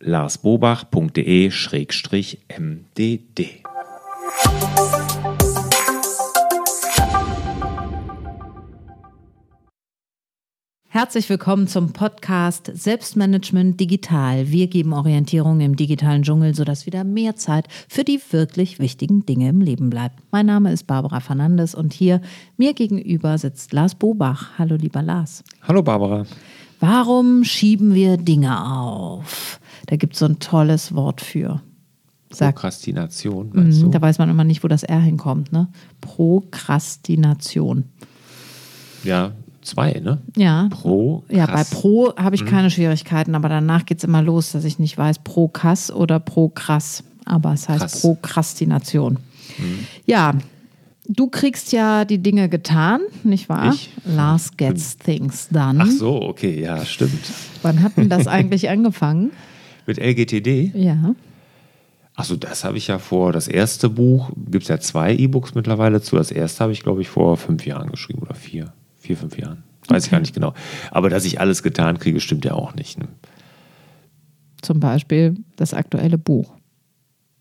larsbobach.de-mdd. Herzlich willkommen zum Podcast Selbstmanagement Digital. Wir geben Orientierung im digitalen Dschungel, sodass wieder mehr Zeit für die wirklich wichtigen Dinge im Leben bleibt. Mein Name ist Barbara Fernandes und hier mir gegenüber sitzt Lars Bobach. Hallo lieber Lars. Hallo Barbara. Warum schieben wir Dinge auf? Da gibt es so ein tolles Wort für. Sag, Prokrastination, meinst du? Da weiß man immer nicht, wo das R hinkommt, ne? Prokrastination. Ja, zwei, ne? Ja. Pro. Ja, bei Pro habe ich mhm. keine Schwierigkeiten, aber danach geht es immer los, dass ich nicht weiß, pro Kass oder pro krass. Aber es heißt Krass. Prokrastination. Mhm. Ja, du kriegst ja die Dinge getan, nicht wahr? Ich? Lars gets things done. Ach so, okay, ja, stimmt. Wann hat denn das eigentlich angefangen? Mit LGTD? Ja. Achso, das habe ich ja vor, das erste Buch, gibt es ja zwei E-Books mittlerweile zu. Das erste habe ich, glaube ich, vor fünf Jahren geschrieben oder vier, vier, fünf Jahren. Weiß okay. ich gar nicht genau. Aber dass ich alles getan kriege, stimmt ja auch nicht. Ne? Zum Beispiel das aktuelle Buch.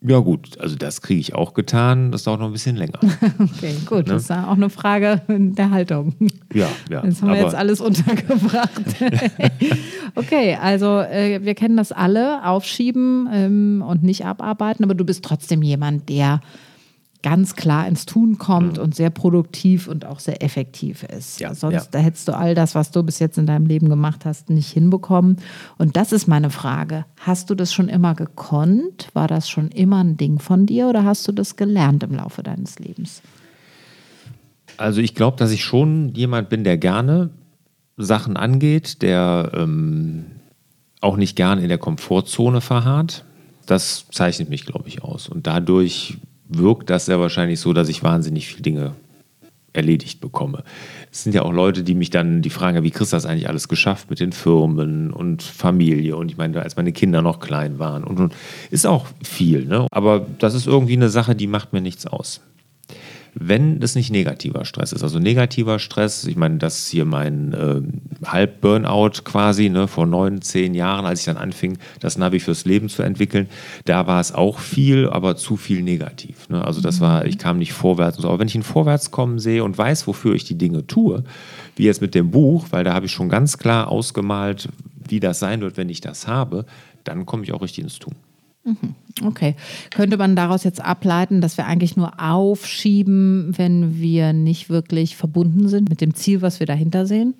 Ja, gut, also das kriege ich auch getan. Das dauert noch ein bisschen länger. okay, gut. Ne? Das ist auch eine Frage der Haltung. Ja, ja. Das haben wir jetzt alles untergebracht. okay, also äh, wir kennen das alle, aufschieben ähm, und nicht abarbeiten, aber du bist trotzdem jemand, der ganz klar ins Tun kommt mhm. und sehr produktiv und auch sehr effektiv ist. Ja, Sonst ja. da hättest du all das, was du bis jetzt in deinem Leben gemacht hast, nicht hinbekommen. Und das ist meine Frage. Hast du das schon immer gekonnt? War das schon immer ein Ding von dir oder hast du das gelernt im Laufe deines Lebens? Also ich glaube, dass ich schon jemand bin, der gerne Sachen angeht, der ähm, auch nicht gerne in der Komfortzone verharrt. Das zeichnet mich, glaube ich, aus. Und dadurch wirkt das sehr wahrscheinlich so, dass ich wahnsinnig viele Dinge erledigt bekomme. Es sind ja auch Leute, die mich dann die fragen, wie kriegst du das eigentlich alles geschafft mit den Firmen und Familie und ich meine, als meine Kinder noch klein waren und, und ist auch viel, ne? aber das ist irgendwie eine Sache, die macht mir nichts aus wenn das nicht negativer Stress ist. Also negativer Stress, ich meine, das ist hier mein äh, Halb-Burnout quasi, ne, vor neun, zehn Jahren, als ich dann anfing, das Navi fürs Leben zu entwickeln, da war es auch viel, aber zu viel negativ. Ne? Also das war, ich kam nicht vorwärts und so. Aber wenn ich ein Vorwärtskommen sehe und weiß, wofür ich die Dinge tue, wie jetzt mit dem Buch, weil da habe ich schon ganz klar ausgemalt, wie das sein wird, wenn ich das habe, dann komme ich auch richtig ins Tun. Mhm. Okay. Könnte man daraus jetzt ableiten, dass wir eigentlich nur aufschieben, wenn wir nicht wirklich verbunden sind mit dem Ziel, was wir dahinter sehen?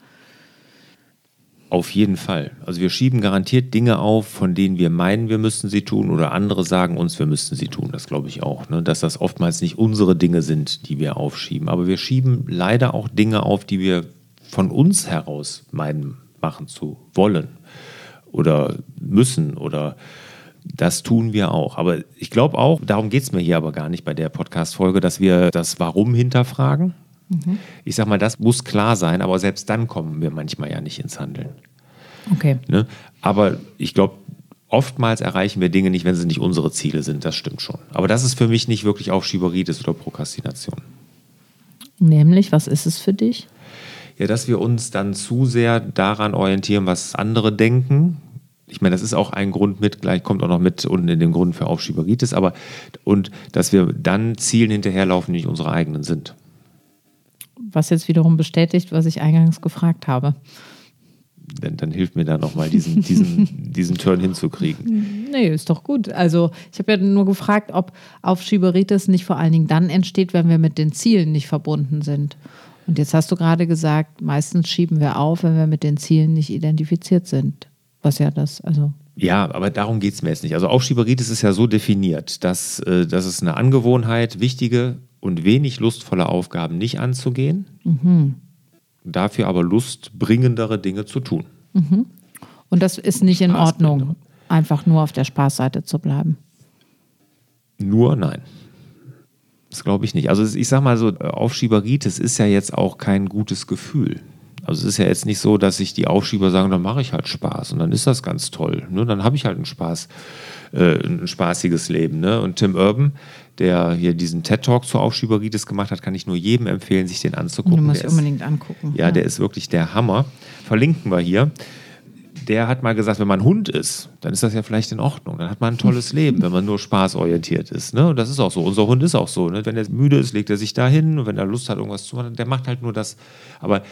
Auf jeden Fall. Also wir schieben garantiert Dinge auf, von denen wir meinen, wir müssten sie tun oder andere sagen uns, wir müssten sie tun. Das glaube ich auch. Ne? Dass das oftmals nicht unsere Dinge sind, die wir aufschieben. Aber wir schieben leider auch Dinge auf, die wir von uns heraus meinen, machen zu wollen oder müssen oder das tun wir auch. Aber ich glaube auch, darum geht es mir hier aber gar nicht bei der Podcast-Folge, dass wir das Warum hinterfragen. Mhm. Ich sage mal, das muss klar sein, aber selbst dann kommen wir manchmal ja nicht ins Handeln. Okay. Ne? Aber ich glaube, oftmals erreichen wir Dinge nicht, wenn sie nicht unsere Ziele sind. Das stimmt schon. Aber das ist für mich nicht wirklich Aufschieberitis oder Prokrastination. Nämlich, was ist es für dich? Ja, dass wir uns dann zu sehr daran orientieren, was andere denken ich meine, das ist auch ein Grund mit, gleich kommt auch noch mit unten in den Grund für Aufschieberitis, aber und dass wir dann Zielen hinterherlaufen, die nicht unsere eigenen sind. Was jetzt wiederum bestätigt, was ich eingangs gefragt habe. Dann, dann hilft mir da nochmal, diesen, diesen, diesen Turn hinzukriegen. Nee, ist doch gut. Also ich habe ja nur gefragt, ob Aufschieberitis nicht vor allen Dingen dann entsteht, wenn wir mit den Zielen nicht verbunden sind. Und jetzt hast du gerade gesagt, meistens schieben wir auf, wenn wir mit den Zielen nicht identifiziert sind was ja das, also. Ja, aber darum geht es mir jetzt nicht. Also Aufschieberitis ist ja so definiert, dass, äh, dass es eine Angewohnheit, wichtige und wenig lustvolle Aufgaben nicht anzugehen, mhm. dafür aber lustbringendere Dinge zu tun. Mhm. Und das ist nicht in Ordnung, einfach nur auf der Spaßseite zu bleiben. Nur nein. Das glaube ich nicht. Also ich sage mal so, Aufschieberitis ist ja jetzt auch kein gutes Gefühl. Also es ist ja jetzt nicht so, dass sich die Aufschieber sagen, dann mache ich halt Spaß und dann ist das ganz toll. Ne? Dann habe ich halt einen Spaß, äh, ein spaßiges Leben. Ne? Und Tim Urban, der hier diesen TED-Talk zur Aufschieberitis gemacht hat, kann ich nur jedem empfehlen, sich den anzugucken. Du musst der unbedingt ist, angucken. Ja, der ist wirklich der Hammer. Verlinken wir hier der hat mal gesagt, wenn man Hund ist, dann ist das ja vielleicht in Ordnung. Dann hat man ein tolles Leben, wenn man nur spaßorientiert ist. Ne? Und das ist auch so. Unser Hund ist auch so. Ne? Wenn er müde ist, legt er sich da hin. Und wenn er Lust hat, irgendwas zu machen, der macht halt nur das. Aber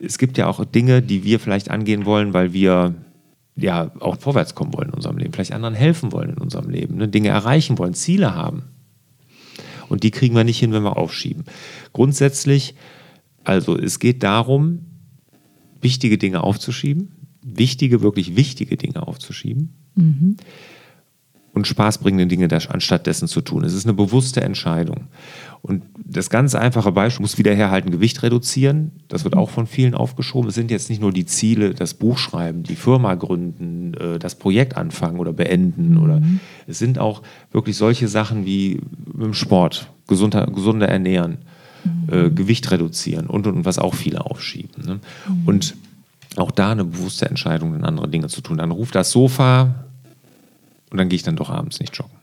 es gibt ja auch Dinge, die wir vielleicht angehen wollen, weil wir ja auch vorwärts kommen wollen in unserem Leben. Vielleicht anderen helfen wollen in unserem Leben. Ne? Dinge erreichen wollen, Ziele haben. Und die kriegen wir nicht hin, wenn wir aufschieben. Grundsätzlich, also es geht darum, wichtige Dinge aufzuschieben wichtige, wirklich wichtige Dinge aufzuschieben mhm. Und spaßbringende Dinge anstatt dessen zu tun. Es ist eine bewusste Entscheidung. Und das ganz einfache Beispiel muss wieder herhalten, Gewicht reduzieren. Das wird auch von vielen aufgeschoben. Es sind jetzt nicht nur die Ziele, das Buch schreiben, die Firma gründen, äh, das Projekt anfangen oder beenden. Mhm. Oder es sind auch wirklich solche Sachen wie mit dem Sport, gesunder, gesunder ernähren, mhm. äh, Gewicht reduzieren und, und, was auch viele aufschieben. Ne? Mhm. Und auch da eine bewusste Entscheidung, dann andere Dinge zu tun. Dann ruft das Sofa und dann gehe ich dann doch abends nicht joggen.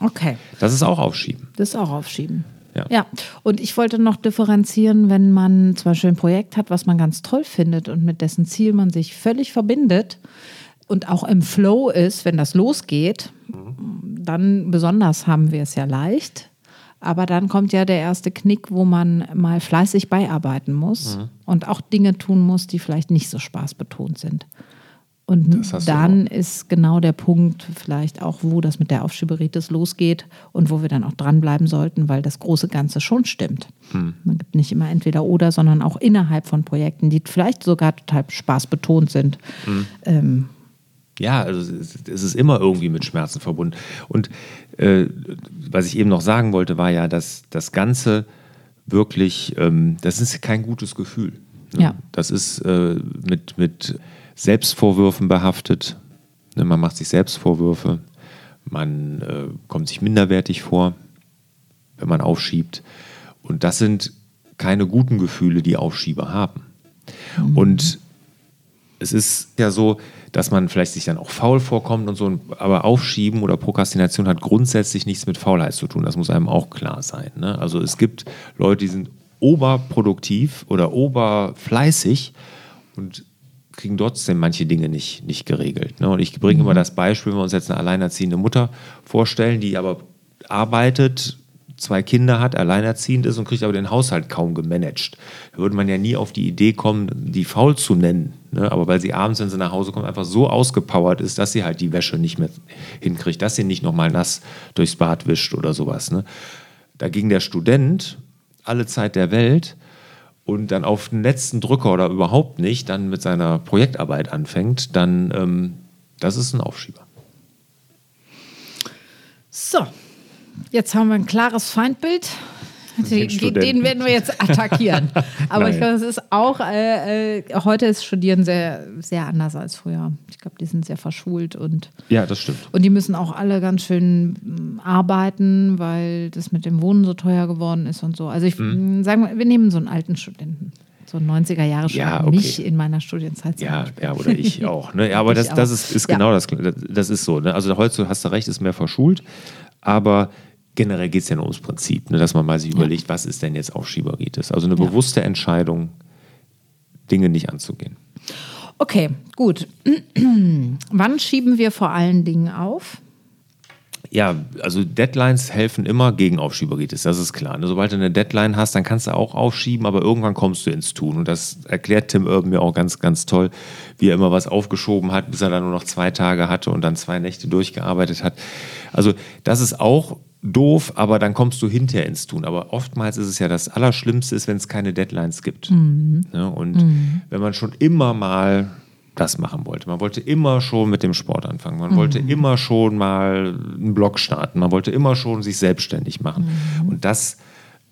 Okay. Das ist auch Aufschieben. Das ist auch Aufschieben. Ja. ja, und ich wollte noch differenzieren, wenn man zum Beispiel ein Projekt hat, was man ganz toll findet und mit dessen Ziel man sich völlig verbindet und auch im Flow ist, wenn das losgeht, mhm. dann besonders haben wir es ja leicht. Aber dann kommt ja der erste Knick, wo man mal fleißig beiarbeiten muss mhm. und auch Dinge tun muss, die vielleicht nicht so spaßbetont sind. Und dann ist genau der Punkt vielleicht auch, wo das mit der Aufschieberitis losgeht und wo wir dann auch dranbleiben sollten, weil das große Ganze schon stimmt. Mhm. Man gibt nicht immer entweder oder, sondern auch innerhalb von Projekten, die vielleicht sogar total spaßbetont sind. Mhm. Ähm, ja, also es ist immer irgendwie mit Schmerzen verbunden. Und äh, was ich eben noch sagen wollte, war ja, dass das Ganze wirklich, ähm, das ist kein gutes Gefühl. Ne? Ja. Das ist äh, mit, mit Selbstvorwürfen behaftet. Ne? Man macht sich Selbstvorwürfe. Man äh, kommt sich minderwertig vor, wenn man aufschiebt. Und das sind keine guten Gefühle, die Aufschieber haben. Mhm. Und es ist ja so, dass man vielleicht sich dann auch faul vorkommt und so, aber Aufschieben oder Prokrastination hat grundsätzlich nichts mit Faulheit zu tun. Das muss einem auch klar sein. Ne? Also es gibt Leute, die sind oberproduktiv oder oberfleißig und kriegen trotzdem manche Dinge nicht, nicht geregelt. Ne? Und ich bringe mhm. immer das Beispiel, wenn wir uns jetzt eine alleinerziehende Mutter vorstellen, die aber arbeitet, zwei Kinder hat, alleinerziehend ist und kriegt aber den Haushalt kaum gemanagt. Da würde man ja nie auf die Idee kommen, die faul zu nennen. Ne? Aber weil sie abends, wenn sie nach Hause kommt, einfach so ausgepowert ist, dass sie halt die Wäsche nicht mehr hinkriegt, dass sie nicht nochmal nass durchs Bad wischt oder sowas. Ne? Dagegen der Student, alle Zeit der Welt, und dann auf den letzten Drücker oder überhaupt nicht dann mit seiner Projektarbeit anfängt, dann ähm, das ist ein Aufschieber. So, Jetzt haben wir ein klares Feindbild. Den, den, werden wir jetzt attackieren. Aber ich glaube, es ist auch, äh, äh, heute ist Studieren sehr, sehr anders als früher. Ich glaube, die sind sehr verschult und. Ja, das stimmt. Und die müssen auch alle ganz schön mm, arbeiten, weil das mit dem Wohnen so teuer geworden ist und so. Also ich mhm. Mm, sagen wir, wir nehmen so einen alten Studenten. So 90er Jahre schon. Ja, okay. Mich in meiner Studienzeit. Ja, ja, oder ich auch. Ne? Ja, aber das, das ist, ist genau ja. das. Das ist so. Ne? Also heute hast du recht, ist mehr verschult. Aber generell geht es ja nur ums Prinzip, ne, dass man mal sich ja. überlegt, was ist denn jetzt Aufschieberitis? Also eine ja. bewusste Entscheidung, Dinge nicht anzugehen. Okay, gut. Wann schieben wir vor allen Dingen auf? Ja, also Deadlines helfen immer gegen Aufschieberitis, das ist klar. Ne? Sobald du eine Deadline hast, dann kannst du auch aufschieben, aber irgendwann kommst du ins Tun. Und das erklärt Tim Urban mir auch ganz, ganz toll, wie er immer was aufgeschoben hat, bis er dann nur noch zwei Tage hatte und dann zwei Nächte durchgearbeitet hat. Also das ist auch doof, aber dann kommst du hinterher ins Tun. Aber oftmals ist es ja das Allerschlimmste, ist, wenn es keine Deadlines gibt. Mhm. Ja, und mhm. wenn man schon immer mal das machen wollte. Man wollte immer schon mit dem Sport anfangen. Man mhm. wollte immer schon mal einen Blog starten. Man wollte immer schon sich selbstständig machen. Mhm. Und das,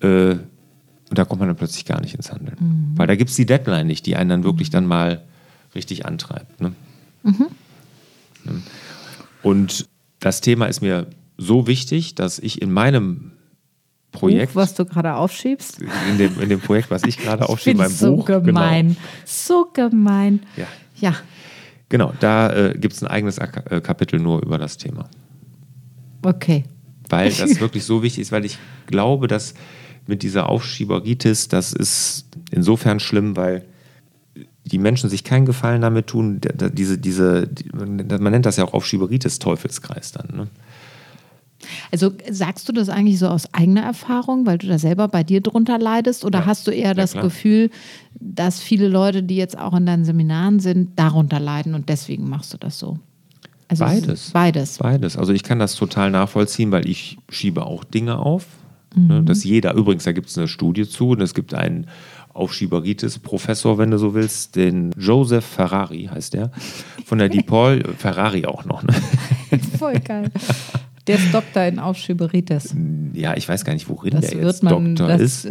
äh, und da kommt man dann plötzlich gar nicht ins Handeln. Mhm. Weil da gibt es die Deadline nicht, die einen dann wirklich mhm. dann mal richtig antreibt. Ne? Und das Thema ist mir so wichtig, dass ich in meinem Projekt, Buch, was du gerade aufschiebst. in dem, in dem Projekt, was ich gerade aufschiebe, mein so Buch, gemein. genau, So gemein. Ja. Ja. genau, da äh, gibt es ein eigenes äh, Kapitel nur über das Thema. Okay. weil das wirklich so wichtig ist, weil ich glaube, dass mit dieser Aufschieberitis, das ist insofern schlimm, weil die Menschen sich keinen Gefallen damit tun, diese, diese, die, man nennt das ja auch Aufschieberitis Teufelskreis dann. Ne? Also sagst du das eigentlich so aus eigener Erfahrung, weil du da selber bei dir drunter leidest? Oder Ja. hast du eher das klar. Gefühl, dass viele Leute, die jetzt auch in deinen Seminaren sind, darunter leiden und deswegen machst du das so? Also Beides. Beides. Beides. Also ich kann das total nachvollziehen, weil ich schiebe auch Dinge auf. Mhm. Ne? Dass jeder, übrigens, da gibt es eine Studie zu und es gibt einen Aufschieberitis-Professor, wenn du so willst, den Joseph Ferrari heißt der, von der DePaul, Ferrari auch noch. Ne? Voll geil. Der ist Doktor in Aufschieberitis. Ja, ich weiß gar nicht, worin Das der jetzt man. Doktor ist.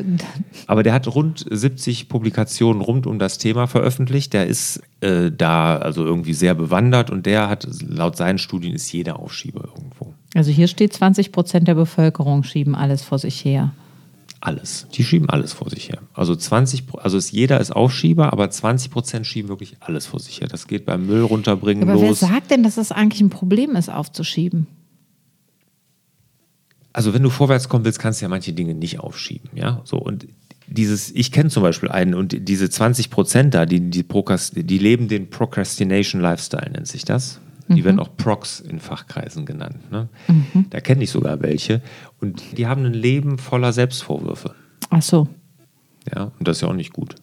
Aber der hat rund 70 Publikationen rund um das Thema veröffentlicht. Der ist äh, da also irgendwie sehr bewandert und der hat, laut seinen Studien, ist jeder Aufschieber irgendwo. also hier steht, 20 Prozent der Bevölkerung schieben alles vor sich her. Alles. Die schieben alles vor sich her. Also 20, Pro- also ist, jeder ist Aufschieber, aber 20 Prozent schieben wirklich alles vor sich her. Das geht beim Müll runterbringen Aber wer los. sagt denn, dass das eigentlich ein Problem ist, aufzuschieben? Also wenn du vorwärts kommen willst, kannst du ja manche Dinge nicht aufschieben, ja. So und dieses, ich kenne zum Beispiel einen und diese 20 Prozent da, die, die, die leben den Procrastination Lifestyle, nennt sich das. Die werden auch Procs in Fachkreisen genannt. Ne? Da kenne ich sogar welche. Und die haben ein Leben voller Selbstvorwürfe. Ach so. Ja, und das ist ja auch nicht gut.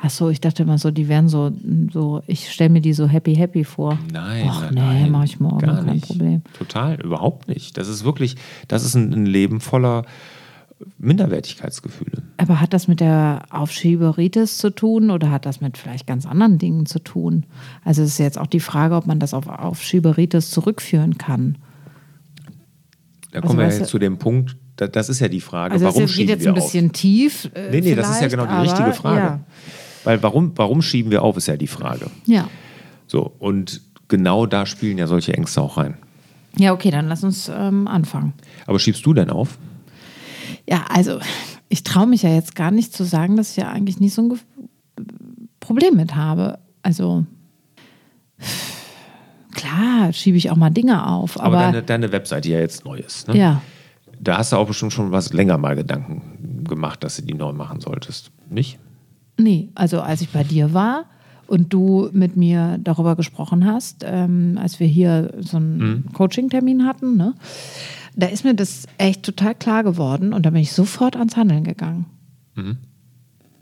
Ach so, ich dachte immer so, die wären so, so ich stelle mir die so happy happy vor. Nein, Ach nein, nee, nein, mach ich morgen, gar kein nicht. Problem. Total, überhaupt nicht. Das ist wirklich, das ist ein, ein Leben voller Minderwertigkeitsgefühle. Aber hat das mit der Aufschieberitis zu tun oder hat das mit vielleicht ganz anderen Dingen zu tun? Also es ist jetzt auch die Frage, ob man das auf Aufschieberitis zurückführen kann. Da Also kommen wir jetzt zu dem Punkt, das ist ja die Frage, Also warum das geht jetzt ein bisschen tief. Äh? Nee, nee, das ist ja genau die aber, richtige Frage. Ja. Weil warum, warum schieben wir auf, ist ja die Frage. ja. So, und genau da spielen ja solche Ängste auch rein. Ja, okay, dann lass uns ähm, anfangen. Aber schiebst du denn auf? Ja, also ich traue mich ja jetzt gar nicht zu sagen, dass ich ja eigentlich nicht so ein Ge Problem mit habe. Also klar, schiebe ich auch mal Dinge auf, Aber, aber, deine, deine Webseite die ja jetzt neu ist. Ne? ja. Da hast du auch bestimmt schon was länger mal Gedanken gemacht, dass du die neu machen solltest. Nicht? Nee, also als ich bei dir war und du mit mir darüber gesprochen hast, ähm, als wir hier so einen Coaching-Termin hatten, ne, da ist mir das echt total klar geworden und da bin ich sofort ans Handeln gegangen.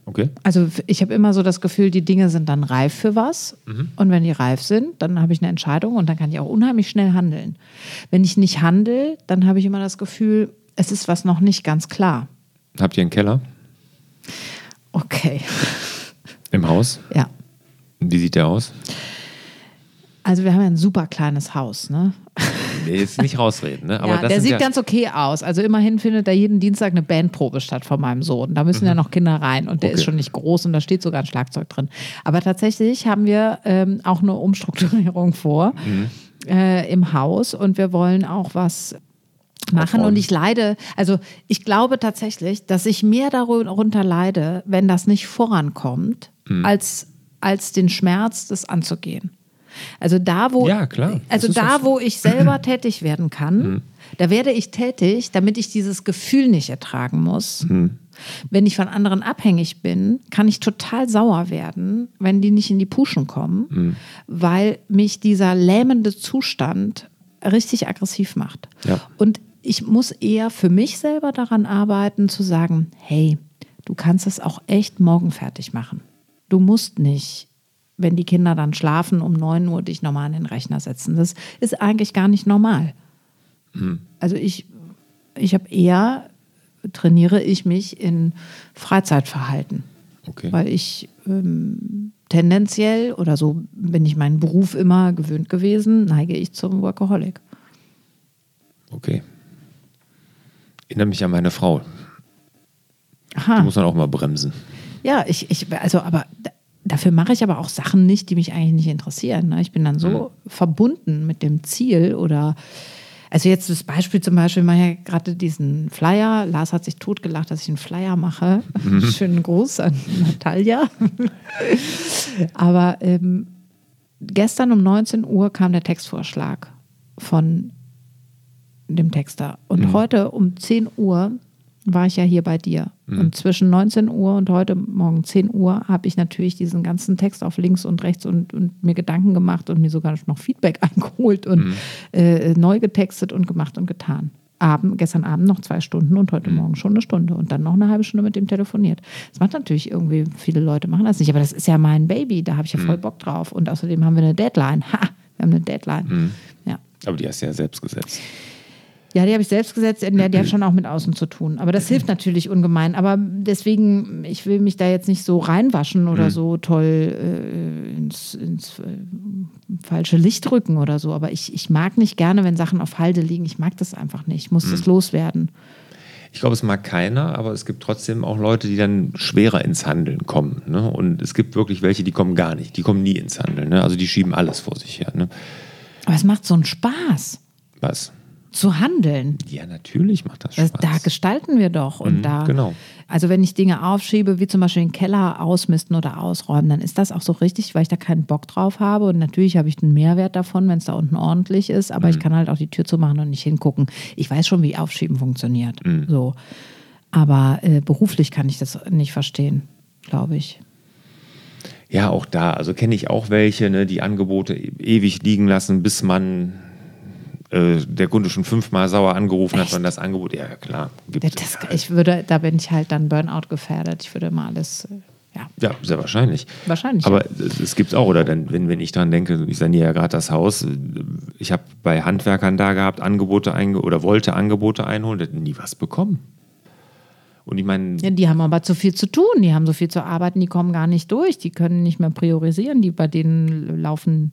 Okay. Also ich habe immer so das Gefühl, die Dinge sind dann reif für was. Und wenn die reif sind, dann habe ich eine Entscheidung und dann kann ich auch unheimlich schnell handeln. Wenn ich nicht handle, dann habe ich immer das Gefühl, es ist was noch nicht ganz klar. Habt ihr einen Keller Okay, im Haus? ja. Wie sieht der aus? Also wir haben ja ein super kleines Haus, ne? Jetzt nicht rausreden, ne? Aber ja, der sieht ja, ganz okay aus. Also immerhin findet da jeden Dienstag eine Bandprobe statt von meinem Sohn. Da müssen ja noch Kinder rein und der Mhm. Okay. ist schon nicht groß und da steht sogar ein Schlagzeug drin. Aber tatsächlich haben wir ähm, auch eine Umstrukturierung vor Mhm. äh, im Haus und wir wollen auch was machen und ich leide, also ich glaube tatsächlich, dass ich mehr darunter leide, wenn das nicht vorankommt, Mhm. als, als den Schmerz, das anzugehen. Also da, wo, Ja, klar. Das also da, wo ich selber tätig werden kann, da werde ich tätig, damit ich dieses Gefühl nicht ertragen muss. Wenn ich von anderen abhängig bin, kann ich total sauer werden, wenn die nicht in die Puschen kommen, weil mich dieser lähmende Zustand richtig aggressiv macht. Ja. Und ich muss eher für mich selber daran arbeiten, zu sagen, hey, du kannst es auch echt morgen fertig machen. Du musst nicht, wenn die Kinder dann schlafen, um 9 Uhr dich nochmal an den Rechner setzen. Das ist eigentlich gar nicht normal. Also ich, ich habe eher, trainiere ich mich in Freizeitverhalten. Okay. Weil ich ähm, tendenziell, oder so bin ich meinen Beruf immer gewöhnt gewesen, neige ich zum Workaholic. Okay. Erinnert mich an meine Frau. Die Aha. muss man auch mal bremsen. Ja, ich, ich, also, aber dafür mache ich aber auch Sachen nicht, die mich eigentlich nicht interessieren. Ne? Ich bin dann so verbunden mit dem Ziel oder, Also jetzt das Beispiel zum Beispiel, wir machen ja gerade diesen Flyer. Lars hat sich totgelacht, dass ich einen Flyer mache. Mhm. Schönen Gruß an Natalia. Aber ähm, gestern um 19 Uhr kam der Textvorschlag von dem Texter. Und Mhm. heute um 10 Uhr war ich ja hier bei dir. Mhm. Und zwischen 19 Uhr und heute Morgen 10 Uhr habe ich natürlich diesen ganzen Text auf links und rechts und, und mir Gedanken gemacht und mir sogar noch Feedback eingeholt und Mhm. äh, neu getextet und gemacht und getan. Abend, gestern Abend noch zwei Stunden und Mhm. heute Morgen schon eine Stunde und dann noch eine halbe Stunde mit dem telefoniert. Das macht natürlich irgendwie, viele Leute machen das nicht, aber das ist ja mein Baby, da habe ich ja Mhm. voll Bock drauf. Und außerdem haben wir eine Deadline. Ha, wir haben eine Deadline. Mhm. Ja. Aber die hast du ja selbst gesetzt. Ja, die habe ich selbst gesetzt, ja, die hat schon auch mit außen zu tun. Aber das hilft natürlich ungemein. Aber deswegen, ich will mich da jetzt nicht so reinwaschen oder so toll äh, ins, ins äh, falsche Licht rücken oder so. Aber ich, ich mag nicht gerne, wenn Sachen auf Halde liegen. Ich mag das einfach nicht. Ich muss das loswerden. Ich glaube, es mag keiner, aber es gibt trotzdem auch Leute, die dann schwerer ins Handeln kommen. Ne? Und es gibt wirklich welche, die kommen gar nicht. Die kommen nie ins Handeln. Ne? Also die schieben alles vor sich her. Ne? Aber es macht so einen Spaß Was? Zu handeln. Ja, natürlich macht das Das, Spaß. da gestalten wir doch. Und Mhm, da, genau. Also wenn ich Dinge aufschiebe, wie zum Beispiel den Keller ausmisten oder ausräumen, dann ist das auch so richtig, weil ich da keinen Bock drauf habe. Und natürlich habe ich den Mehrwert davon, wenn es da unten ordentlich ist, aber Mhm. ich kann halt auch die Tür zumachen und nicht hingucken. Ich weiß schon, wie Aufschieben funktioniert. Mhm. So. Aber äh, beruflich kann ich das nicht verstehen, glaube ich. Ja, auch da. Also kenne ich auch welche, ne, die Angebote e- ewig liegen lassen, bis man äh, der Kunde schon fünfmal sauer angerufen hat, Echt? wenn das Angebot, ja klar, gibt Das, ich würde, da bin ich halt dann Burnout gefährdet. Ich würde mal alles, äh, ja, Ja, sehr wahrscheinlich. Wahrscheinlich, Aber es gibt's auch, oder dann, wenn, wenn ich dran denke, ich saniere ja gerade das Haus, ich habe bei Handwerkern da gehabt, Angebote einge oder wollte Angebote einholen, hätten nie was bekommen. Und ich meine, Ja, die haben aber zu viel zu tun, die haben so viel zu arbeiten, die kommen gar nicht durch, die können nicht mehr priorisieren, die bei denen laufen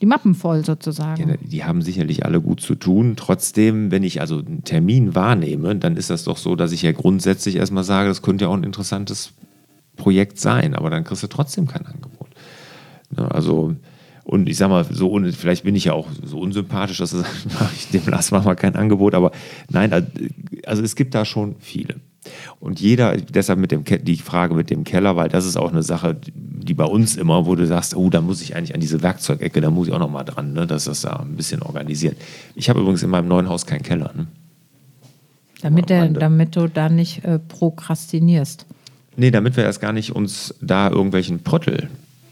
die Mappen voll sozusagen. Ja, die haben sicherlich alle gut zu tun. Trotzdem, wenn ich also einen Termin wahrnehme, dann ist das doch so, dass ich ja grundsätzlich erstmal sage, das könnte ja auch ein interessantes Projekt sein, aber dann kriegst du trotzdem kein Angebot. Ne, also, und ich sag mal, so vielleicht bin ich ja auch so unsympathisch, dass ich dem Lars mach mal kein Angebot, aber nein, also es gibt da schon viele. Und jeder, deshalb mit dem die Frage mit dem Keller, weil das ist auch eine Sache, die bei uns immer, wo du sagst, oh, da muss ich eigentlich an diese Werkzeugecke, da muss ich auch noch mal dran, ne, dass das da ein bisschen organisiert. Ich habe übrigens in meinem neuen Haus keinen Keller. Ne? damit, am der, damit du da nicht äh, prokrastinierst. Nee, damit wir erst gar nicht uns da irgendwelchen Prottel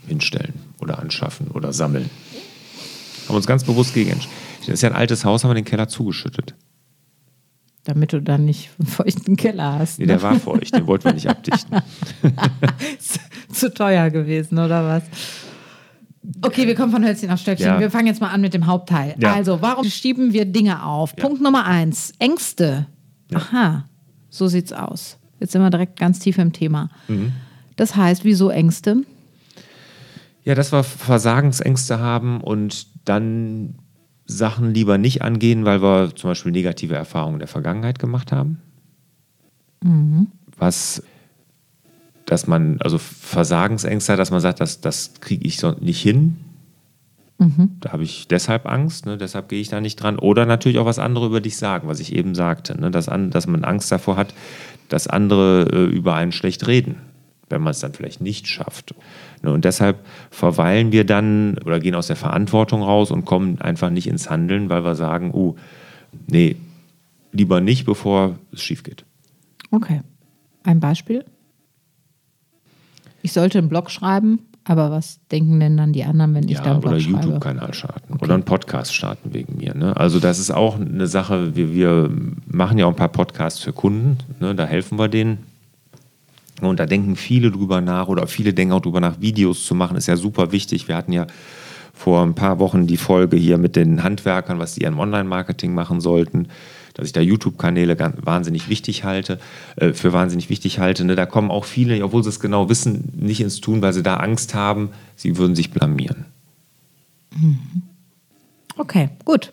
hinstellen oder anschaffen oder sammeln. Haben uns ganz bewusst gegen entschieden. Das ist ja ein altes Haus, haben wir den Keller zugeschüttet. Damit du dann nicht einen feuchten Keller hast. Nee, ne? der war feucht, den wollten wir nicht abdichten. Zu teuer gewesen, oder was? Okay, wir kommen von Hölzchen auf Stöckchen. Ja. Wir fangen jetzt mal an mit dem Hauptteil. Ja. Also, warum schieben wir Dinge auf? Punkt Nummer eins: Ängste. Aha, so sieht's aus. Jetzt sind wir direkt ganz tief im Thema. Mhm. Das heißt, wieso Ängste? Ja, dass wir Versagensängste haben und dann Sachen lieber nicht angehen, weil wir zum Beispiel negative Erfahrungen der Vergangenheit gemacht haben. Was, dass man, also Versagensängste dass man sagt, das, das kriege ich so nicht hin. Da habe ich deshalb Angst, ne, deshalb gehe ich da nicht dran. Oder natürlich auch was andere über dich sagen, was ich eben sagte, ne, dass, an, dass man Angst davor hat, dass andere äh, über einen schlecht reden, wenn man es dann vielleicht nicht schafft. Ne, und deshalb verweilen wir dann oder gehen aus der Verantwortung raus und kommen einfach nicht ins Handeln, weil wir sagen, uh, nee, lieber nicht, bevor es schief geht. Okay. Ein Beispiel? Ich sollte einen Blog schreiben, aber was denken denn dann die anderen, wenn ich da Ja, einen Blog oder schreibe? YouTube-Kanal starten oder einen Podcast starten wegen mir. Ne? Also das ist auch eine Sache, wir, wir machen ja auch ein paar Podcasts für Kunden, ne? da helfen wir denen. Und da denken viele drüber nach oder viele denken auch drüber nach, Videos zu machen, ist ja super wichtig. Wir hatten ja vor ein paar Wochen die Folge hier mit den Handwerkern, was die an Online-Marketing machen sollten, dass ich da YouTube-Kanäle wahnsinnig wichtig halte, äh, für wahnsinnig wichtig halte. Ne? Da kommen auch viele, obwohl sie es genau wissen, nicht ins Tun, weil sie da Angst haben, sie würden sich blamieren. Okay, gut.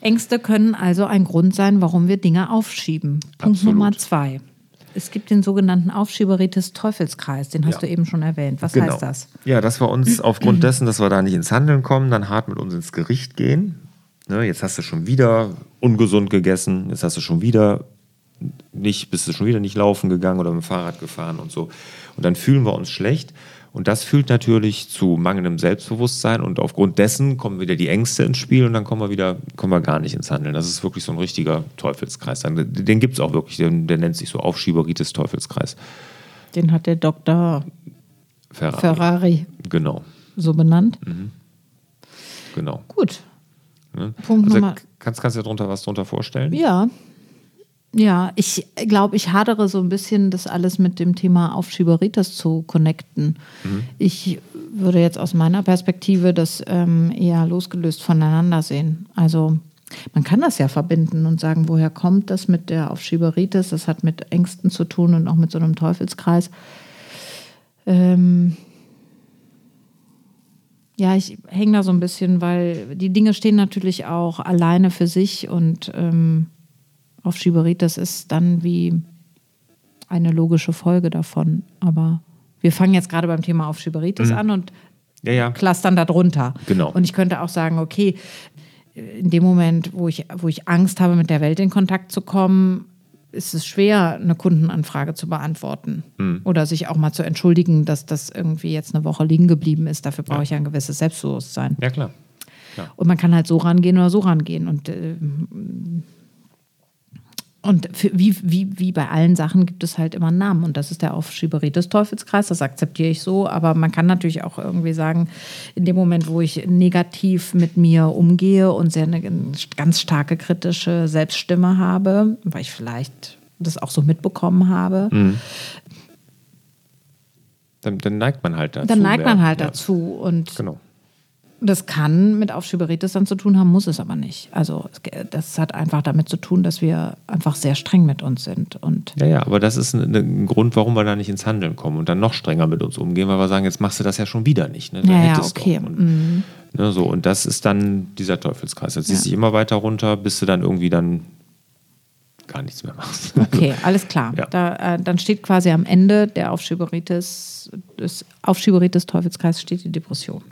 Ängste können also ein Grund sein, warum wir Dinge aufschieben. Punkt Absolut. Nummer zwei. Es gibt den sogenannten Aufschieberitis Teufelskreis, den hast Ja. du eben schon erwähnt. Was Genau. heißt das? Ja, dass wir uns aufgrund dessen, dass wir da nicht ins Handeln kommen, dann hart mit uns ins Gericht gehen Ne, jetzt hast du schon wieder ungesund gegessen, jetzt hast du schon wieder nicht, bist du schon wieder nicht laufen gegangen oder mit dem Fahrrad gefahren und so. Und dann fühlen wir uns schlecht. Und das führt natürlich zu mangelndem Selbstbewusstsein und aufgrund dessen kommen wieder die Ängste ins Spiel und dann kommen wir wieder, kommen wir gar nicht ins Handeln. Das ist wirklich so ein richtiger Teufelskreis. Den gibt es auch wirklich, der, der nennt sich so Aufschieberitis Teufelskreis. Den hat der Dr. Ferrari, Ferrari genau. so benannt. Mhm. Genau. Gut. Ne? Punkt also Nummer. Kannst, kannst du dir darunter was darunter vorstellen? Ja. Ja, ich glaube, ich hadere so ein bisschen, das alles mit dem Thema Aufschieberitis zu connecten. Mhm. Ich würde jetzt aus meiner Perspektive das ähm, eher losgelöst voneinander sehen. Also man kann das ja verbinden und sagen, woher kommt das mit der Aufschieberitis? Das hat mit Ängsten zu tun und auch mit so einem Teufelskreis. Ähm ja, ich hänge da so ein bisschen, weil die Dinge stehen natürlich auch alleine für sich und ähm, Aufschieberitis ist dann wie eine logische Folge davon. Aber wir fangen jetzt gerade beim Thema Aufschieberitis mhm. an und ja, ja. clustern darunter. Genau. Und ich könnte auch sagen, okay, in dem Moment, wo ich, wo ich Angst habe, mit der Welt in Kontakt zu kommen, ist es schwer, eine Kundenanfrage zu beantworten. Mhm. Oder sich auch mal zu entschuldigen, dass das irgendwie jetzt eine Woche liegen geblieben ist. Dafür brauche ja. ich ein gewisses Selbstbewusstsein. Ja, klar. klar. Und man kann halt so rangehen oder so rangehen. Und äh, und für, wie, wie, wie bei allen Sachen gibt es halt immer einen Namen. Und das ist der Aufschieberitis-Teufelskreis, das akzeptiere ich so. Aber man kann natürlich auch irgendwie sagen, in dem Moment, wo ich negativ mit mir umgehe und sehr eine ganz starke kritische Selbststimme habe, weil ich vielleicht das auch so mitbekommen habe, mhm. dann, dann, neigt man halt dazu. Dann neigt man halt ja. dazu. Und genau. Das kann mit Aufschieberitis dann zu tun haben, muss es aber nicht. Also das hat einfach damit zu tun, dass wir einfach sehr streng mit uns sind. Und ja, ja, aber das ist ein, ein Grund, warum wir da nicht ins Handeln kommen und dann noch strenger mit uns umgehen, weil wir sagen, jetzt machst du das ja schon wieder nicht. Ne? ja, ja, okay. Und, mhm. ne, so, und das ist dann dieser Teufelskreis. Jetzt ziehst du dich immer weiter runter, bis du dann irgendwie dann gar nichts mehr machst. Okay, alles klar. Ja. Da, äh, dann steht quasi am Ende der Aufschieberitis, des Aufschieberitis-Teufelskreis steht die Depression.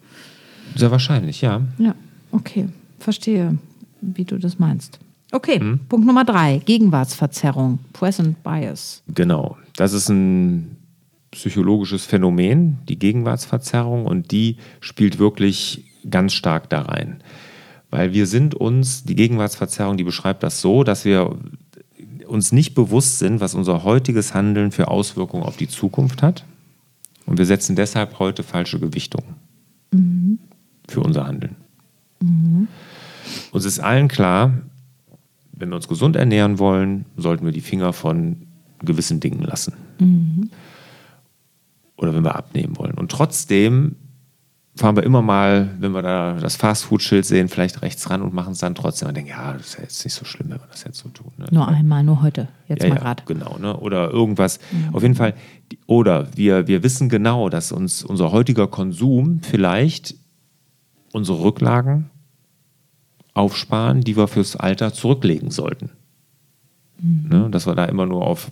Sehr wahrscheinlich, ja. Ja, okay. Verstehe, wie du das meinst. Okay, hm. Punkt Nummer drei: Gegenwartsverzerrung, Present Bias. Genau. Das ist ein psychologisches Phänomen, die Gegenwartsverzerrung, und die spielt wirklich ganz stark da rein. Weil wir sind uns, die Gegenwartsverzerrung, die beschreibt das so, dass wir uns nicht bewusst sind, was unser heutiges Handeln für Auswirkungen auf die Zukunft hat. Und wir setzen deshalb heute falsche Gewichtungen. Mhm für unser Handeln. Mhm. Uns ist allen klar, wenn wir uns gesund ernähren wollen, sollten wir die Finger von gewissen Dingen lassen. Mhm. Oder wenn wir abnehmen wollen. Und trotzdem fahren wir immer mal, wenn wir da das Fastfood-Schild sehen, vielleicht rechts ran und machen es dann trotzdem. Und denken, ja, das ist ja jetzt nicht so schlimm, wenn wir das jetzt so tun. Ne? Nur einmal, nur heute, jetzt ja, mal gerade. Ja, genau, ne? oder irgendwas. Mhm. Auf jeden Fall, oder wir, wir wissen genau, dass uns unser heutiger Konsum vielleicht unsere Rücklagen aufsparen, die wir fürs Alter zurücklegen sollten. Mhm. Ne, dass wir da immer nur auf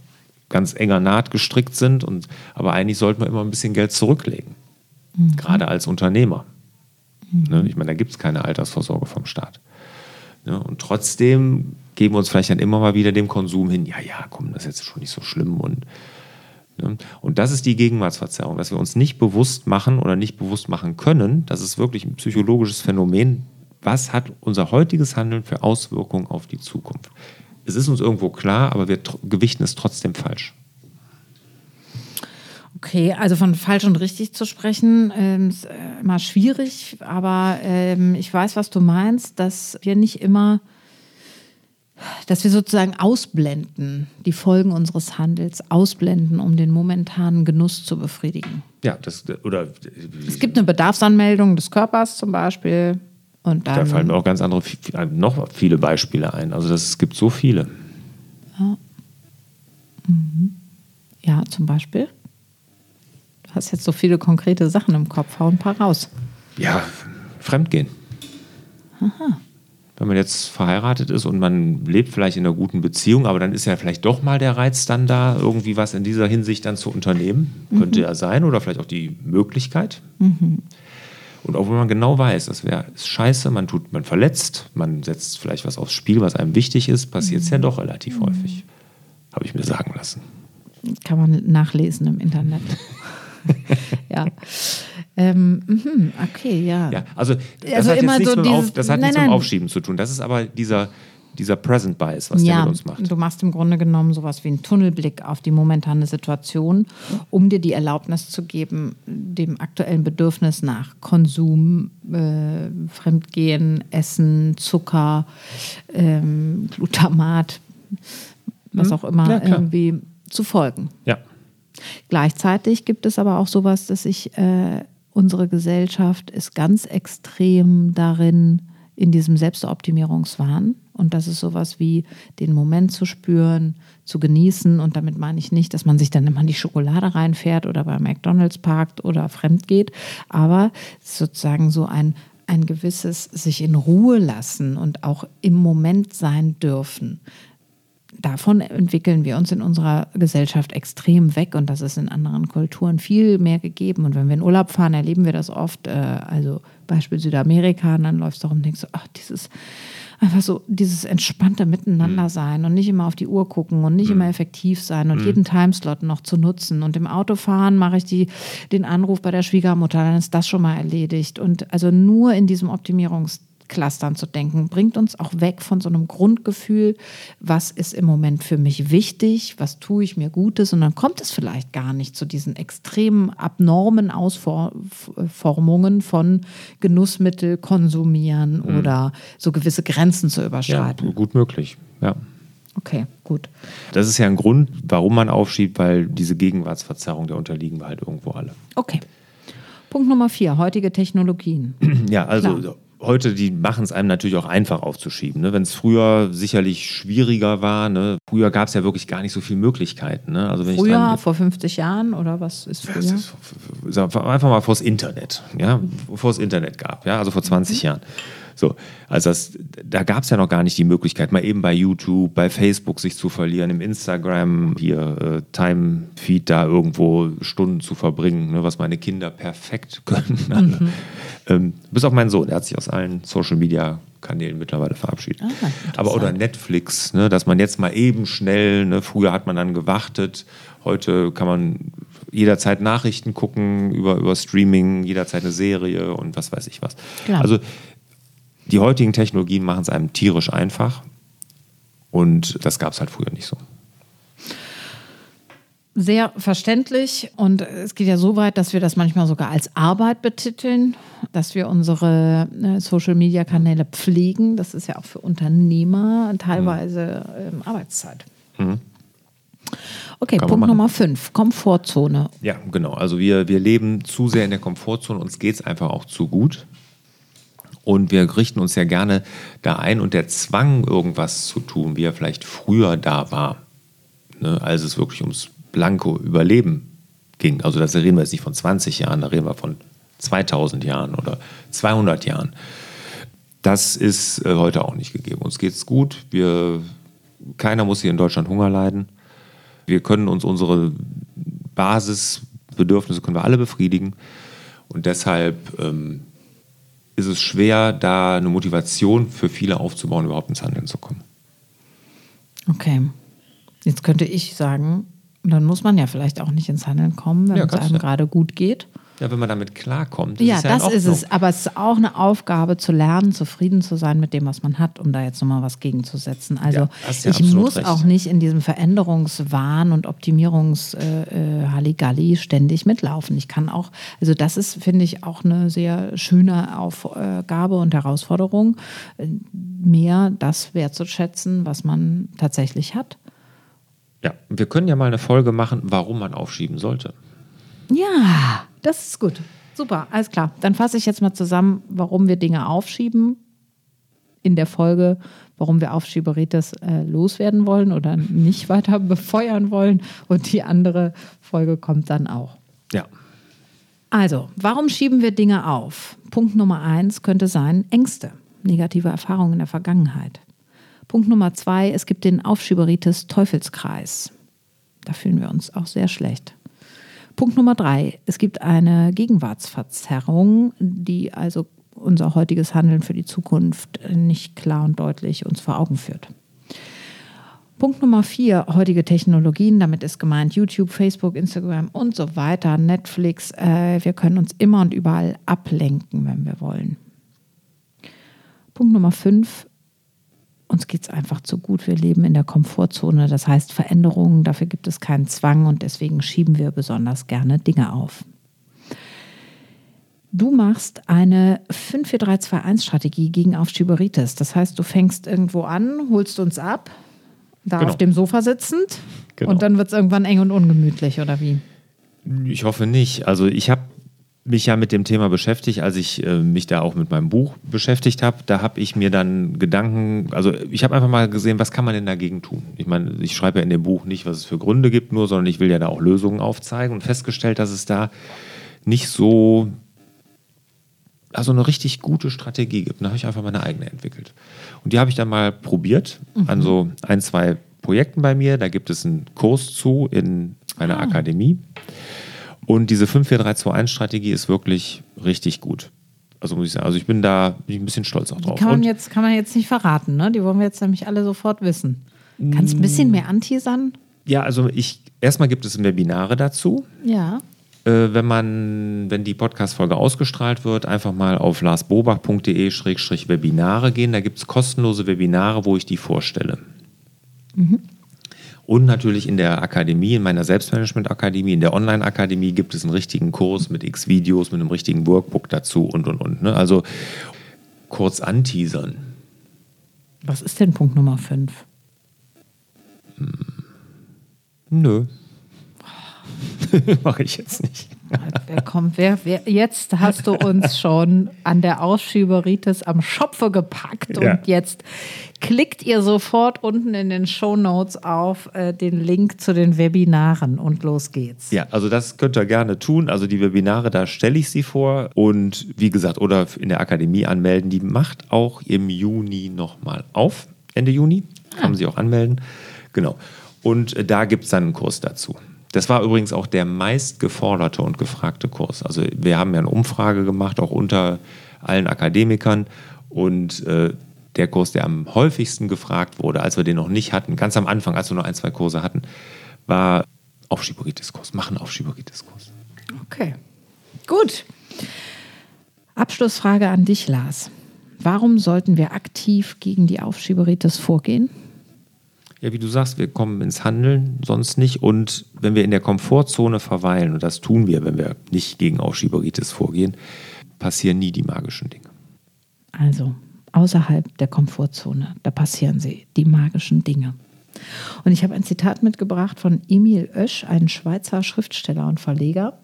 ganz enger Naht gestrickt sind, und, aber eigentlich sollten wir immer ein bisschen Geld zurücklegen. Mhm. Gerade als Unternehmer. Mhm. Ne, ich meine, da gibt es keine Altersvorsorge vom Staat. Ne, und trotzdem geben wir uns vielleicht dann immer mal wieder dem Konsum hin, ja, ja, komm, das ist jetzt schon nicht so schlimm und? Und das ist die Gegenwartsverzerrung, dass wir uns nicht bewusst machen oder nicht bewusst machen können. Das ist wirklich ein psychologisches Phänomen. Was hat unser heutiges Handeln für Auswirkungen auf die Zukunft? Es ist uns irgendwo klar, aber wir gewichten es trotzdem falsch. Okay, also von falsch und richtig zu sprechen, ähm, ist äh, immer schwierig, aber ähm, ich weiß, was du meinst, dass wir nicht immer dass wir sozusagen ausblenden, die Folgen unseres Handels ausblenden, um den momentanen Genuss zu befriedigen. Ja, das oder es gibt eine Bedarfsanmeldung des Körpers zum Beispiel. Und dann, da fallen mir auch ganz andere, noch viele Beispiele ein. Also das, es gibt so viele. Ja. Mhm. ja, zum Beispiel. Du hast jetzt so viele konkrete Sachen im Kopf. Hau ein paar raus. Ja, Fremdgehen. Aha wenn man jetzt verheiratet ist und man lebt vielleicht in einer guten Beziehung, aber dann ist ja vielleicht doch mal der Reiz dann da, irgendwie was in dieser Hinsicht dann zu unternehmen. Mhm. Könnte ja sein oder vielleicht auch die Möglichkeit. Mhm. Und obwohl man genau weiß, das wäre scheiße, man tut, man verletzt, man setzt vielleicht was aufs Spiel, was einem wichtig ist, passiert es ja doch relativ häufig. Habe ich mir sagen lassen. Kann man nachlesen im Internet. ja. Ähm, mhm, okay, ja. Ja, also das Also hat, immer jetzt nichts, so mit, dieses- Auf, das hat Nein, nichts mit nein. Aufschieben zu tun. Das ist aber dieser, dieser Present Bias, was der ja, mit uns macht. du machst im Grunde genommen sowas wie einen Tunnelblick auf die momentane Situation, um dir die Erlaubnis zu geben, dem aktuellen Bedürfnis nach Konsum, äh, Fremdgehen, Essen, Zucker, ähm, Glutamat, was auch immer, Mhm. Ja, irgendwie zu folgen. Ja. Gleichzeitig gibt es aber auch sowas, dass sich äh, unsere Gesellschaft ist ganz extrem darin, in diesem Selbstoptimierungswahn. Und das ist sowas wie den Moment zu spüren, zu genießen. Und damit meine ich nicht, dass man sich dann immer in die Schokolade reinfährt oder bei McDonalds parkt oder fremd geht, aber sozusagen so ein, ein gewisses sich in Ruhe lassen und auch im Moment sein dürfen davon entwickeln wir uns in unserer Gesellschaft extrem weg und das ist in anderen Kulturen viel mehr gegeben. Und wenn wir in Urlaub fahren, erleben wir das oft. Äh, also Beispiel Südamerika, und dann läufst du rum und denkst, so, ach, dieses einfach so dieses entspannte Miteinander sein und nicht immer auf die Uhr gucken und nicht immer effektiv sein und jeden Timeslot noch zu nutzen. Und im Autofahren mache ich die, den Anruf bei der Schwiegermutter, dann ist das schon mal erledigt. Und also nur in diesem Optimierungsclustern zu denken, bringt uns auch weg von so einem Grundgefühl, was ist im Moment für mich wichtig, was tue ich mir Gutes und dann kommt es vielleicht gar nicht zu diesen extremen abnormen Ausformungen von Genussmittel konsumieren oder so gewisse Grenzen zu ja, überschreiten. gut möglich. Ja. Okay, gut. Das ist ja ein Grund, warum man aufschiebt, weil diese Gegenwartsverzerrung, der unterliegen wir halt irgendwo alle. Okay. Punkt Nummer vier, heutige Technologien. Ja, also Klar. Heute, die machen es einem natürlich auch einfach aufzuschieben. Ne? Wenn es früher sicherlich schwieriger war, ne? früher gab es ja wirklich gar nicht so viele Möglichkeiten. Ne? Also wenn ich Früher, dran, vor 50 Jahren oder was ist das früher? ist, einfach mal vors Internet, ja, bevor es Internet gab, ja, also vor 20 Mhm. Jahren. So, also das, da gab es ja noch gar nicht die Möglichkeit, mal eben bei YouTube, bei Facebook sich zu verlieren, im Instagram hier äh, Time-Feed da irgendwo Stunden zu verbringen, ne, was meine Kinder perfekt können. Mhm. Ähm, bis auf meinen Sohn, der hat sich aus allen Social-Media-Kanälen mittlerweile verabschiedet. Ah. Aber oder Netflix, ne, dass man jetzt mal eben schnell, ne, früher hat man dann gewartet, heute kann man jederzeit Nachrichten gucken über, über Streaming, jederzeit eine Serie und was weiß ich was. Klar. Also die heutigen Technologien machen es einem tierisch einfach und das gab es halt früher nicht so. Sehr verständlich und es geht ja so weit, dass wir das manchmal sogar als Arbeit betiteln, dass wir unsere äh, Social-Media-Kanäle pflegen. Das ist ja auch für Unternehmer teilweise ähm, Arbeitszeit. Okay, Kann Punkt. Nummer fünf, Komfortzone. Ja, genau. Also wir, wir leben zu sehr in der Komfortzone, uns geht es einfach auch zu gut. Und wir richten uns ja gerne da ein und der Zwang, irgendwas zu tun, wie er vielleicht früher da war, ne, als es wirklich ums blanke Überleben ging. Also da reden wir jetzt nicht von 20 Jahren, da reden wir von 2000 Jahren oder 200 Jahren. Das ist äh, heute auch nicht gegeben. Uns geht es gut. Wir, keiner muss hier in Deutschland Hunger leiden. Wir können uns unsere Basisbedürfnisse können wir alle befriedigen. Und deshalb ähm, ist es schwer, da eine Motivation für viele aufzubauen, überhaupt ins Handeln zu kommen. Okay. Jetzt könnte ich sagen, dann muss man ja vielleicht auch nicht ins Handeln kommen, wenn Ja, es einem du. gerade gut geht. Ja, wenn man damit klarkommt. Ja, ist ja das ist es. Aber es ist auch eine Aufgabe zu lernen, zufrieden zu sein mit dem, was man hat, um da jetzt nochmal was gegenzusetzen. Also Ja, ja ich muss recht. auch nicht in diesem Veränderungswahn und Optimierungs-Halligalli ständig mitlaufen. Ich kann auch, also das ist, finde ich, auch eine sehr schöne Aufgabe und Herausforderung, äh, mehr das wertzuschätzen, was man tatsächlich hat. Ja, wir können ja mal eine Folge machen, warum man aufschieben sollte. Ja, das ist gut. Super, alles klar. Dann fasse ich jetzt mal zusammen, warum wir Dinge aufschieben in der Folge, warum wir Aufschieberitis äh, loswerden wollen oder nicht weiter befeuern wollen. Und die andere Folge kommt dann auch. Ja. Also, warum schieben wir Dinge auf? Punkt Nummer eins könnte sein Ängste, negative Erfahrungen in der Vergangenheit. Punkt Nummer zwei, es gibt den Aufschieberitis Teufelskreis. Da fühlen wir uns auch sehr schlecht. Punkt Nummer drei. Es gibt eine Gegenwartsverzerrung, die also unser heutiges Handeln für die Zukunft nicht klar und deutlich uns vor Augen führt. Punkt Nummer vier, heutige Technologien. Damit ist gemeint YouTube, Facebook, Instagram und so weiter, Netflix. Äh, wir können uns immer und überall ablenken, wenn wir wollen. Punkt Nummer fünf, uns geht es einfach zu gut. Wir leben in der Komfortzone. Das heißt Veränderungen, dafür gibt es keinen Zwang und deswegen schieben wir besonders gerne Dinge auf. Du machst eine 54321-Strategie gegen Aufschieberitis. Das heißt, du fängst irgendwo an, holst uns ab, da genau. auf dem Sofa sitzend genau. und dann wird es irgendwann eng und ungemütlich, oder wie? Ich hoffe nicht. Also ich habe mich ja mit dem Thema beschäftigt, als ich äh, mich da auch mit meinem Buch beschäftigt habe. Da habe ich mir dann Gedanken, also ich habe einfach mal gesehen, was kann man denn dagegen tun? Ich meine, ich schreibe ja in dem Buch nicht, was es für Gründe gibt, nur, sondern ich will ja da auch Lösungen aufzeigen und festgestellt, dass es da nicht so also eine richtig gute Strategie gibt. Da habe ich einfach meine eigene entwickelt. Und die habe ich dann mal probiert mhm. an so ein, zwei Projekten bei mir. Da gibt es einen Kurs zu in einer ah. Akademie. Und diese 54321-Strategie ist wirklich richtig gut. Also muss ich sagen, also ich bin da bin ich ein bisschen stolz auch drauf. Die kann man, jetzt, kann man jetzt nicht verraten, ne? Die wollen wir jetzt nämlich alle sofort wissen. Kannst du ein bisschen mehr anteasern? Ja, also ich erstmal gibt es Webinare dazu. Ja. Äh, wenn man, wenn die Podcast-Folge ausgestrahlt wird, einfach mal auf larsbobach.de-webinare gehen. Da gibt es kostenlose Webinare, wo ich die vorstelle. Mhm. Und natürlich in der Akademie, in meiner Selbstmanagement-Akademie, in der Online-Akademie gibt es einen richtigen Kurs mit x Videos, mit einem richtigen Workbook dazu und und und. Ne? Also kurz anteasern. Was ist denn Punkt Nummer 5? Hm. Nö. Mache ich jetzt nicht. Wer kommt, wer, wer, jetzt hast du uns schon an der Ausschüberitis am Schopfe gepackt ja. und jetzt klickt ihr sofort unten in den Show Notes auf äh, den Link zu den Webinaren und los geht's. Ja, also das könnt ihr gerne tun. Also die Webinare, da stelle ich sie vor und wie gesagt, oder in der Akademie anmelden. Die macht auch im Juni nochmal auf. Ende Juni kann man ah. sie auch anmelden. Genau. Und äh, da gibt es dann einen Kurs dazu. Das war übrigens auch der meist geforderte und gefragte Kurs. Also wir haben ja eine Umfrage gemacht, auch unter allen Akademikern. Und äh, der Kurs, der am häufigsten gefragt wurde, als wir den noch nicht hatten, ganz am Anfang, als wir nur ein, zwei Kurse hatten, war Aufschieberitis-Kurs. Machen Aufschieberitis-Kurs. Okay, gut. Abschlussfrage an dich, Lars. Warum sollten wir aktiv gegen die Aufschieberitis vorgehen? Ja, wie du sagst, wir kommen ins Handeln, sonst nicht. Und wenn wir in der Komfortzone verweilen, und das tun wir, wenn wir nicht gegen Aufschieberitis vorgehen, passieren nie die magischen Dinge. Also außerhalb der Komfortzone, da passieren sie, die magischen Dinge. Und ich habe ein Zitat mitgebracht von Emil Oesch, ein Schweizer Schriftsteller und Verleger.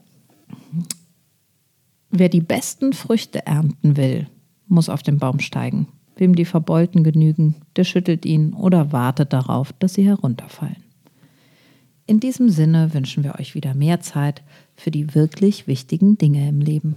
Wer die besten Früchte ernten will, muss auf den Baum steigen. Wem die Verbeulten genügen, der schüttelt ihn oder wartet darauf, dass sie herunterfallen. In diesem Sinne wünschen wir euch wieder mehr Zeit für die wirklich wichtigen Dinge im Leben.